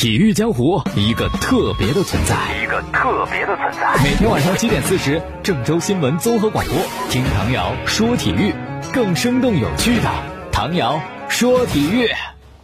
体育江湖一个特别的存在，一个特别的存在。每天晚上七点四十，郑州新闻综合广播，听唐瑶说体育，更生动有趣的唐瑶说体育。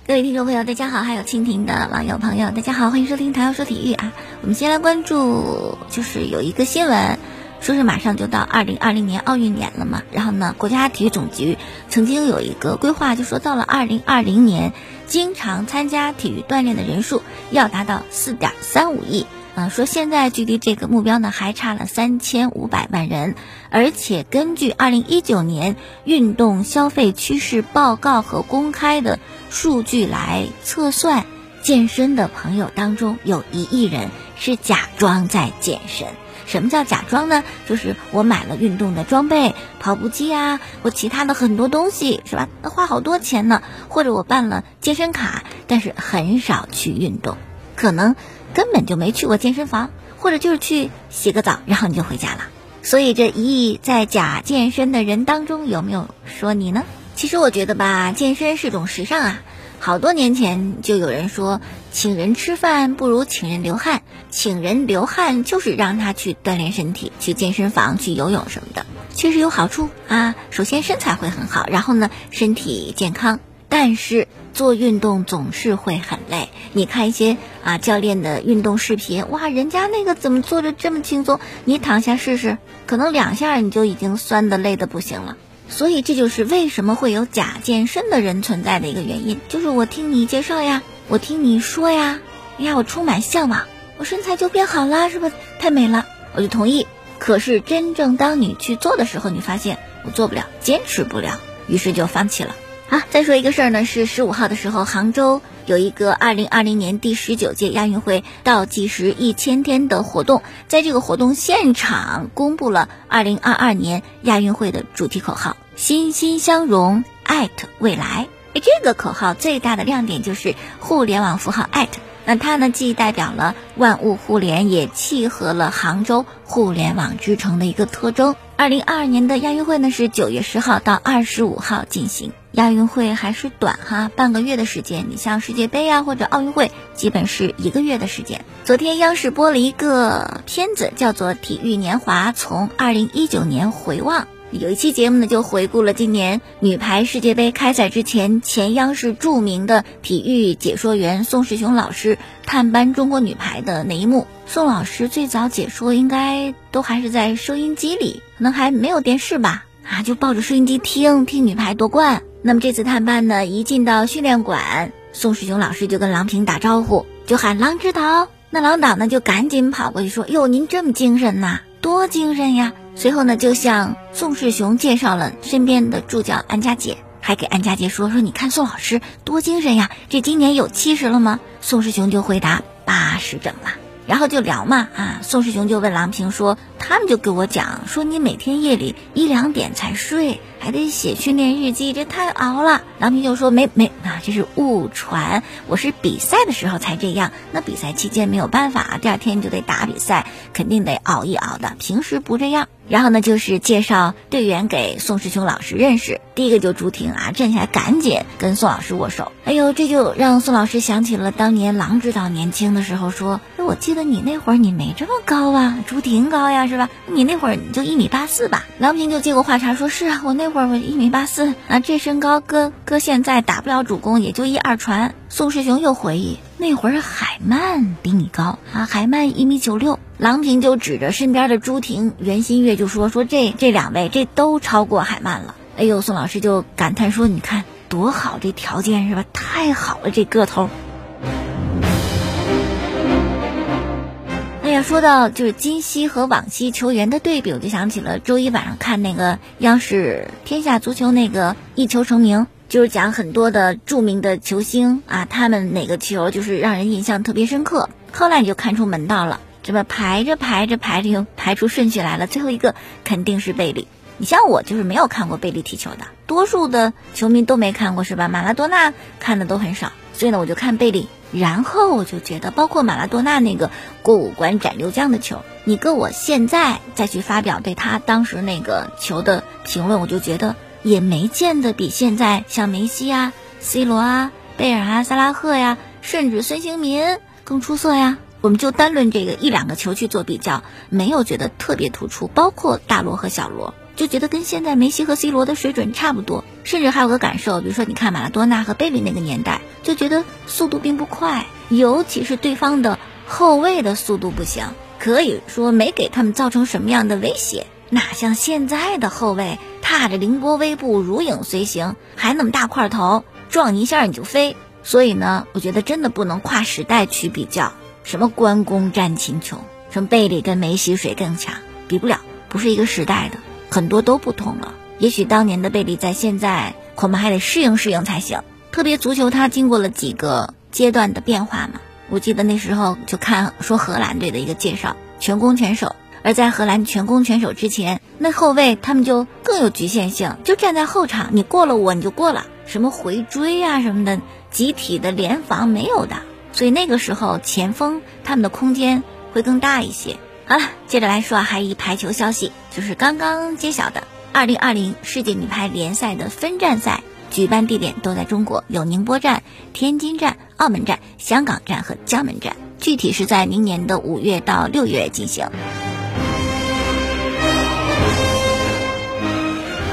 各位听众朋友，大家好，还有蜻蜓的网友朋友，大家好，欢迎收听唐瑶说体育啊。我们先来关注，就是有一个新闻。说是马上就到二零二零年奥运年了嘛，然后呢，国家体育总局曾经有一个规划，就说到了二零二零年，经常参加体育锻炼的人数要达到四点三五亿。啊，说现在距离这个目标呢还差了三千五百万人，而且根据二零一九年运动消费趋势报告和公开的数据来测算，健身的朋友当中有一亿人是假装在健身。什么叫假装呢？就是我买了运动的装备，跑步机啊，我其他的很多东西，是吧？那花好多钱呢。或者我办了健身卡，但是很少去运动，可能根本就没去过健身房，或者就是去洗个澡，然后你就回家了。所以这一亿在假健身的人当中，有没有说你呢？其实我觉得吧，健身是种时尚啊。好多年前就有人说，请人吃饭不如请人流汗，请人流汗就是让他去锻炼身体，去健身房去游泳什么的，确实有好处啊。首先身材会很好，然后呢身体健康。但是做运动总是会很累。你看一些啊教练的运动视频，哇，人家那个怎么做着这么轻松？你躺下试试，可能两下你就已经酸的累的不行了。所以这就是为什么会有假健身的人存在的一个原因，就是我听你介绍呀，我听你说呀，哎呀，我充满向往，我身材就变好了，是不？太美了，我就同意。可是真正当你去做的时候，你发现我做不了，坚持不了，于是就放弃了。好，再说一个事儿呢，是十五号的时候，杭州有一个二零二零年第十九届亚运会倒计时一千天的活动，在这个活动现场公布了二零二二年亚运会的主题口号：欣欣相融，艾特未来。哎，这个口号最大的亮点就是互联网符号艾特。那它呢，既代表了万物互联，也契合了杭州互联网之城的一个特征。二零二二年的亚运会呢，是九月十号到二十五号进行。亚运会还是短哈，半个月的时间。你像世界杯啊，或者奥运会，基本是一个月的时间。昨天央视播了一个片子，叫做《体育年华》，从二零一九年回望。有一期节目呢，就回顾了今年女排世界杯开赛之前，前央视著名的体育解说员宋世雄老师探班中国女排的那一幕。宋老师最早解说应该都还是在收音机里，可能还没有电视吧？啊，就抱着收音机听听女排夺冠。那么这次探班呢，一进到训练馆，宋世雄老师就跟郎平打招呼，就喊郎指导。那郎导呢，就赶紧跑过去说：“哟，您这么精神呐，多精神呀！”随后呢，就向宋世雄介绍了身边的助教安佳杰，还给安佳杰说说：“你看宋老师多精神呀，这今年有七十了吗？”宋世雄就回答：“八十整了。”然后就聊嘛啊，宋世雄就问郎平说：“他们就给我讲说，你每天夜里一两点才睡，还得写训练日记，这太熬了。”郎平就说：“没没啊，这是误传，我是比赛的时候才这样。那比赛期间没有办法，第二天就得打比赛，肯定得熬一熬的，平时不这样。”然后呢，就是介绍队员给宋世雄老师认识。第一个就朱婷啊，站起来赶紧跟宋老师握手。哎呦，这就让宋老师想起了当年郎指导年轻的时候说：“哎，我记得你那会儿你没这么高啊，朱婷高呀，是吧？你那会儿你就一米八四吧。”郎平就接过话茬说：“是啊，我那会儿我一米八四啊，这身高搁搁现在打不了主攻，也就一二传。”宋世雄又回忆，那会儿海曼比你高啊，海曼一米九六。郎平就指着身边的朱婷、袁心玥就说：“说这这两位这都超过海曼了。”哎呦，宋老师就感叹说：“你看多好，这条件是吧？太好了，这个头。”呀，说到就是今昔和往昔球员的对比，我就想起了周一晚上看那个央视《天下足球》那个一球成名，就是讲很多的著名的球星啊，他们哪个球就是让人印象特别深刻。后来你就看出门道了，这么排着排着排着又排出顺序来了，最后一个肯定是贝利。你像我就是没有看过贝利踢球的，多数的球迷都没看过是吧？马拉多纳看的都很少，所以呢我就看贝利。然后我就觉得，包括马拉多纳那个过五关斩六将的球，你跟我现在再去发表对他当时那个球的评论，我就觉得也没见得比现在像梅西啊、C 罗啊、贝尔啊、萨拉赫呀，甚至孙兴民更出色呀。我们就单论这个一两个球去做比较，没有觉得特别突出，包括大罗和小罗，就觉得跟现在梅西和 C 罗的水准差不多。甚至还有个感受，比如说你看马拉多纳和贝利那个年代，就觉得速度并不快，尤其是对方的后卫的速度不行，可以说没给他们造成什么样的威胁。哪像现在的后卫，踏着凌波微步，如影随形，还那么大块头，撞一下你就飞。所以呢，我觉得真的不能跨时代去比较。什么关公战秦琼，什么贝利跟梅西谁更强，比不了，不是一个时代的，很多都不同了。也许当年的贝利在现在恐怕还得适应适应才行。特别足球它经过了几个阶段的变化嘛，我记得那时候就看说荷兰队的一个介绍，全攻全守。而在荷兰全攻全守之前，那后卫他们就更有局限性，就站在后场，你过了我你就过了，什么回追啊什么的，集体的联防没有的，所以那个时候前锋他们的空间会更大一些。好了，接着来说还有一排球消息，就是刚刚揭晓的二零二零世界女排联赛的分站赛举办地点都在中国，有宁波站、天津站、澳门站、香港站和江门站，具体是在明年的五月到六月进行。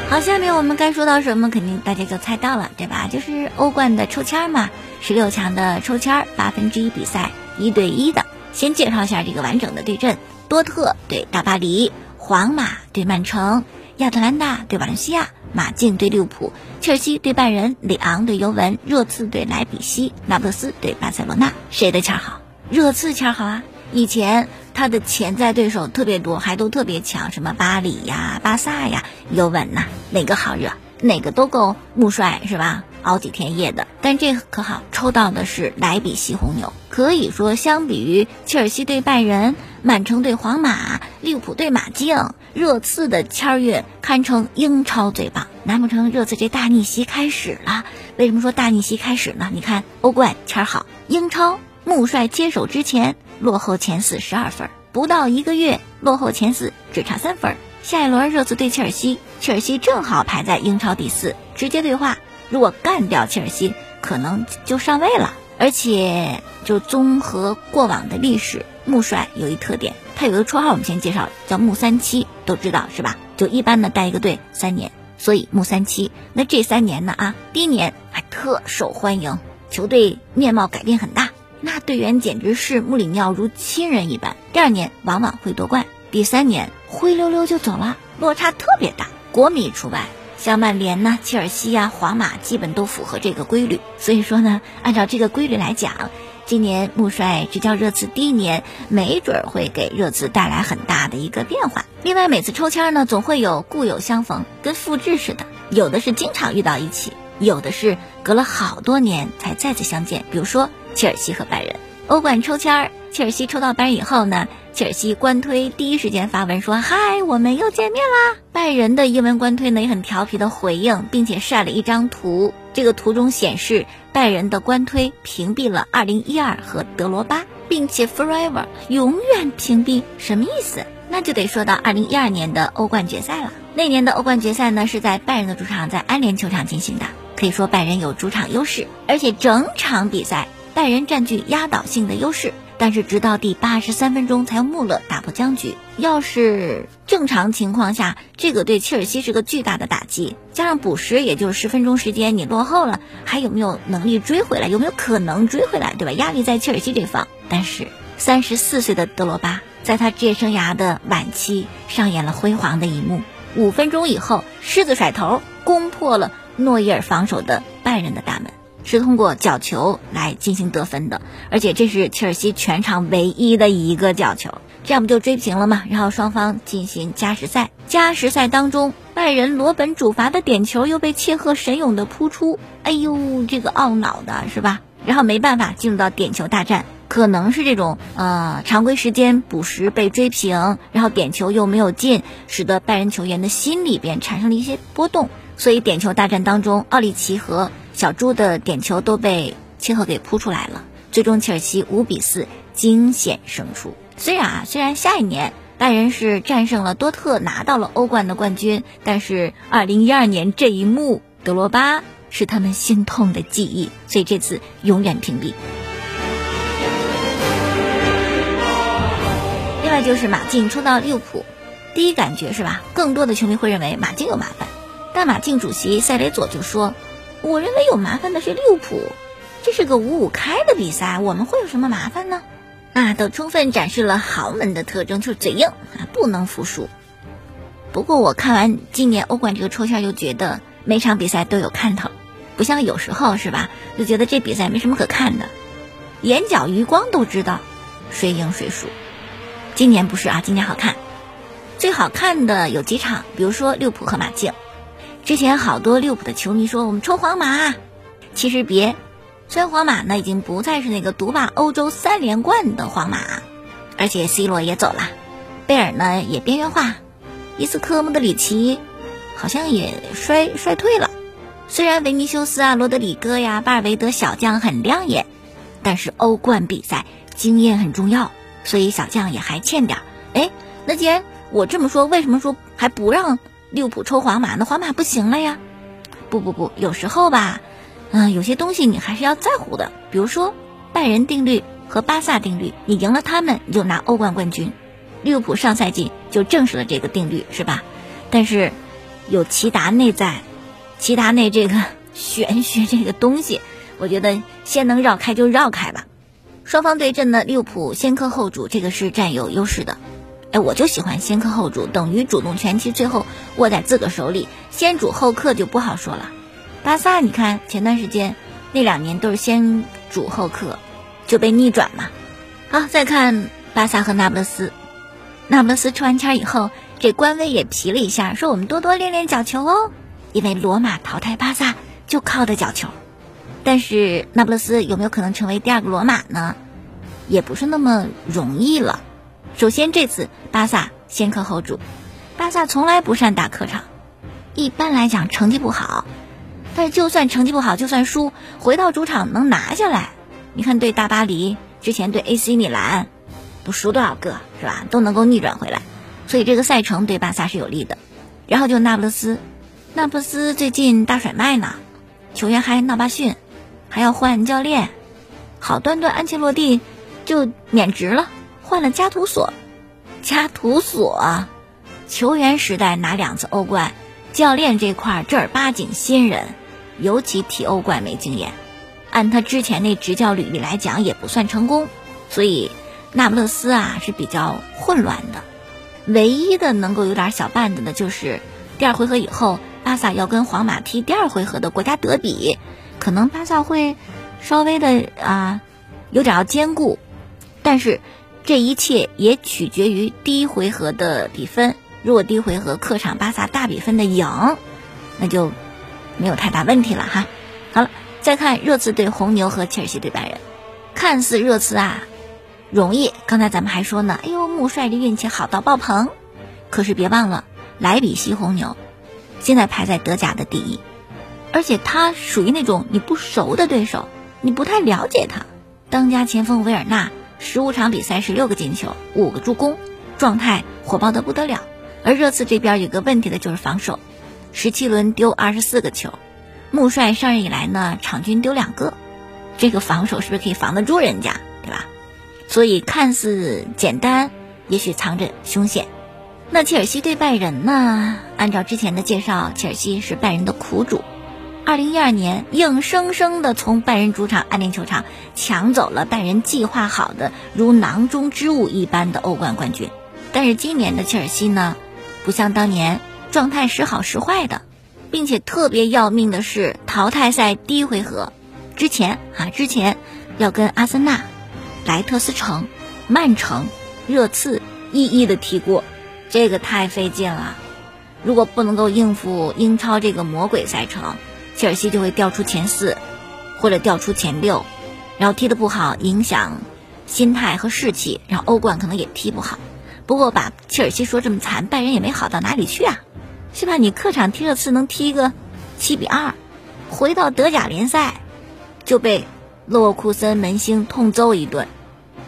好，下面我们该说到什么，肯定大家就猜到了，对吧？就是欧冠的抽签嘛，十六强的抽签，八分之一比赛，一对一的。先介绍一下这个完整的对阵：多特对大巴黎，皇马对曼城，亚特兰大对瓦伦西亚，马竞对利物浦，切尔西对拜仁，里昂对尤文，热刺对莱比锡，那不勒斯对巴塞罗那。谁的签好？热刺签好啊！以前。他的潜在对手特别多，还都特别强，什么巴黎呀、巴萨呀、尤文呐，哪个好惹，哪个都够穆帅是吧？熬几天夜的。但这可好，抽到的是莱比锡红牛，可以说相比于切尔西对拜仁、曼城对皇马、利物浦对马竞，热刺的签儿月堪称英超最棒。难不成热刺这大逆袭开始了？为什么说大逆袭开始呢？你看欧冠签好，英超穆帅接手之前。落后前四十二分，不到一个月，落后前四只差三分。下一轮热刺对切尔西，切尔西正好排在英超第四，直接对话。如果干掉切尔西，可能就上位了。而且就综合过往的历史，穆帅有一特点，他有个绰号，我们先介绍，叫穆三七，都知道是吧？就一般的带一个队三年，所以穆三七。那这三年呢啊，第一年还特受欢迎，球队面貌改变很大。那队员简直是穆里尼奥如亲人一般。第二年往往会夺冠，第三年灰溜溜就走了，落差特别大，国米除外。像曼联呐、切尔西呀、皇马基本都符合这个规律。所以说呢，按照这个规律来讲，今年穆帅执教热刺第一年，没准会给热刺带来很大的一个变化。另外，每次抽签呢，总会有故友相逢，跟复制似的，有的是经常遇到一起，有的是隔了好多年才再次相见。比如说。切尔西和拜仁欧冠抽签儿，切尔西抽到拜仁以后呢，切尔西官推第一时间发文说：“嗨，我们又见面啦！”拜仁的英文官推呢也很调皮的回应，并且晒了一张图。这个图中显示，拜仁的官推屏蔽了2012和德罗巴，并且 forever 永远屏蔽，什么意思？那就得说到2012年的欧冠决赛了。那年的欧冠决赛呢是在拜仁的主场，在安联球场进行的，可以说拜仁有主场优势，而且整场比赛。拜仁占据压倒性的优势，但是直到第八十三分钟才由穆勒打破僵局。要是正常情况下，这个对切尔西是个巨大的打击。加上补时，也就十分钟时间，你落后了，还有没有能力追回来？有没有可能追回来？对吧？压力在切尔西这方。但是三十四岁的德罗巴，在他职业生涯的晚期上演了辉煌的一幕。五分钟以后，狮子甩头攻破了诺伊尔防守的拜仁的大门。是通过角球来进行得分的，而且这是切尔西全场唯一的一个角球，这样不就追平了吗？然后双方进行加时赛，加时赛当中，拜仁罗本主罚的点球又被切赫神勇的扑出，哎呦，这个懊恼的是吧？然后没办法进入到点球大战，可能是这种呃常规时间补时被追平，然后点球又没有进，使得拜仁球员的心里边产生了一些波动，所以点球大战当中，奥利奇和小猪的点球都被切赫给扑出来了，最终切尔西五比四惊险胜出。虽然啊，虽然下一年拜仁是战胜了多特拿到了欧冠的冠军，但是二零一二年这一幕，德罗巴是他们心痛的记忆，所以这次永远屏蔽。另外就是马竞抽到利物浦，第一感觉是吧？更多的球迷会认为马竞有麻烦，但马竞主席塞雷佐就说：“我认为有麻烦的是利物浦，这是个五五开的比赛，我们会有什么麻烦呢？”啊，都充分展示了豪门的特征，就是嘴硬啊，不能服输。不过我看完今年欧冠这个抽签，又觉得每场比赛都有看头，不像有时候是吧？就觉得这比赛没什么可看的，眼角余光都知道谁赢谁输。今年不是啊，今年好看，最好看的有几场，比如说利物浦和马竞。之前好多利物浦的球迷说我们抽皇马，其实别。虽然皇马呢已经不再是那个独霸欧洲三连冠的皇马，而且 C 罗也走了，贝尔呢也边缘化，伊斯科莫德里奇好像也衰衰退了。虽然维尼修斯啊、罗德里戈呀、巴尔韦德小将很亮眼，但是欧冠比赛经验很重要，所以小将也还欠点。哎，那既然我这么说，为什么说还不让利物浦抽皇马？那皇马不行了呀？不不不，有时候吧。嗯，有些东西你还是要在乎的，比如说拜仁定律和巴萨定律，你赢了他们你就拿欧冠冠军。利物浦上赛季就证实了这个定律，是吧？但是有齐达内在，齐达内这个 玄学这个东西，我觉得先能绕开就绕开吧。双方对阵的利物浦先客后主，这个是占有优势的。哎，我就喜欢先客后主，等于主动权其最后握在自个手里，先主后客就不好说了。巴萨，你看前段时间那两年都是先主后客，就被逆转嘛。好，再看巴萨和那不勒斯，那不勒斯抽完签以后，这官微也皮了一下，说我们多多练练角球哦，因为罗马淘汰巴萨就靠的角球。但是那不勒斯有没有可能成为第二个罗马呢？也不是那么容易了。首先这次巴萨先客后主，巴萨从来不善打客场，一般来讲成绩不好。但是就算成绩不好，就算输，回到主场能拿下来。你看对大巴黎，之前对 AC 米兰，都输多少个是吧？都能够逆转回来，所以这个赛程对巴萨是有利的。然后就那不勒斯，那不勒斯最近大甩卖呢，球员还闹罢训，还要换教练。好端端安切洛蒂就免职了，换了加图索。加图索，球员时代拿两次欧冠，教练这块正儿八经新人。尤其踢欧冠没经验，按他之前那执教履历来讲也不算成功，所以那不勒斯啊是比较混乱的。唯一的能够有点小绊子的就是第二回合以后，巴萨要跟皇马踢第二回合的国家德比，可能巴萨会稍微的啊有点要兼顾，但是这一切也取决于第一回合的比分。如果第一回合客场巴萨大比分的赢，那就。没有太大问题了哈，好了，再看热刺对红牛和切尔西对拜仁，看似热刺啊容易，刚才咱们还说呢，哎呦穆帅这运气好到爆棚，可是别忘了莱比锡红牛现在排在德甲的第一，而且他属于那种你不熟的对手，你不太了解他，当家前锋维尔纳十五场比赛十六个进球五个助攻，状态火爆的不得了，而热刺这边有个问题的就是防守。十七轮丢二十四个球，穆帅上任以来呢，场均丢两个，这个防守是不是可以防得住人家，对吧？所以看似简单，也许藏着凶险。那切尔西对拜仁呢？按照之前的介绍，切尔西是拜仁的苦主，二零一二年硬生生的从拜仁主场安联球场抢走了拜仁计划好的如囊中之物一般的欧冠冠军。但是今年的切尔西呢，不像当年。状态时好时坏的，并且特别要命的是，淘汰赛第一回合之前啊，之前要跟阿森纳、莱特斯城、曼城、热刺一一的踢过，这个太费劲了。如果不能够应付英超这个魔鬼赛程，切尔西就会掉出前四，或者掉出前六，然后踢得不好，影响心态和士气，然后欧冠可能也踢不好。不过把切尔西说这么惨，拜仁也没好到哪里去啊。是吧？你客场踢热刺能踢个七比二，回到德甲联赛就被勒沃库森门兴痛揍一顿，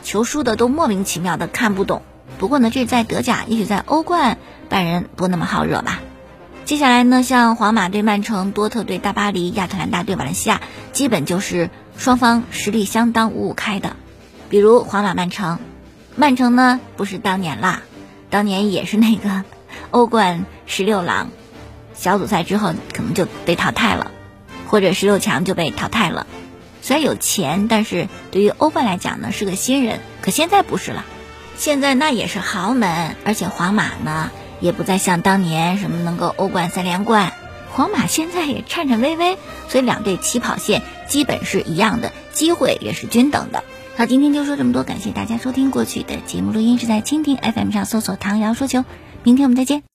球输的都莫名其妙的看不懂。不过呢，这在德甲，也许在欧冠拜仁不那么好惹吧。接下来呢，像皇马对曼城、多特对大巴黎、亚特兰大对瓦伦西亚，基本就是双方实力相当五五开的。比如皇马曼城，曼城呢不是当年啦，当年也是那个欧冠十六郎，小组赛之后可能就被淘汰了，或者十六强就被淘汰了。虽然有钱，但是对于欧冠来讲呢是个新人。可现在不是了，现在那也是豪门，而且皇马呢也不再像当年什么能够欧冠三连冠。皇马现在也颤颤巍巍，所以两队起跑线基本是一样的，机会也是均等的。好，今天就说这么多，感谢大家收听。过去的节目录音是在蜻蜓 FM 上搜索“唐瑶说球”，明天我们再见。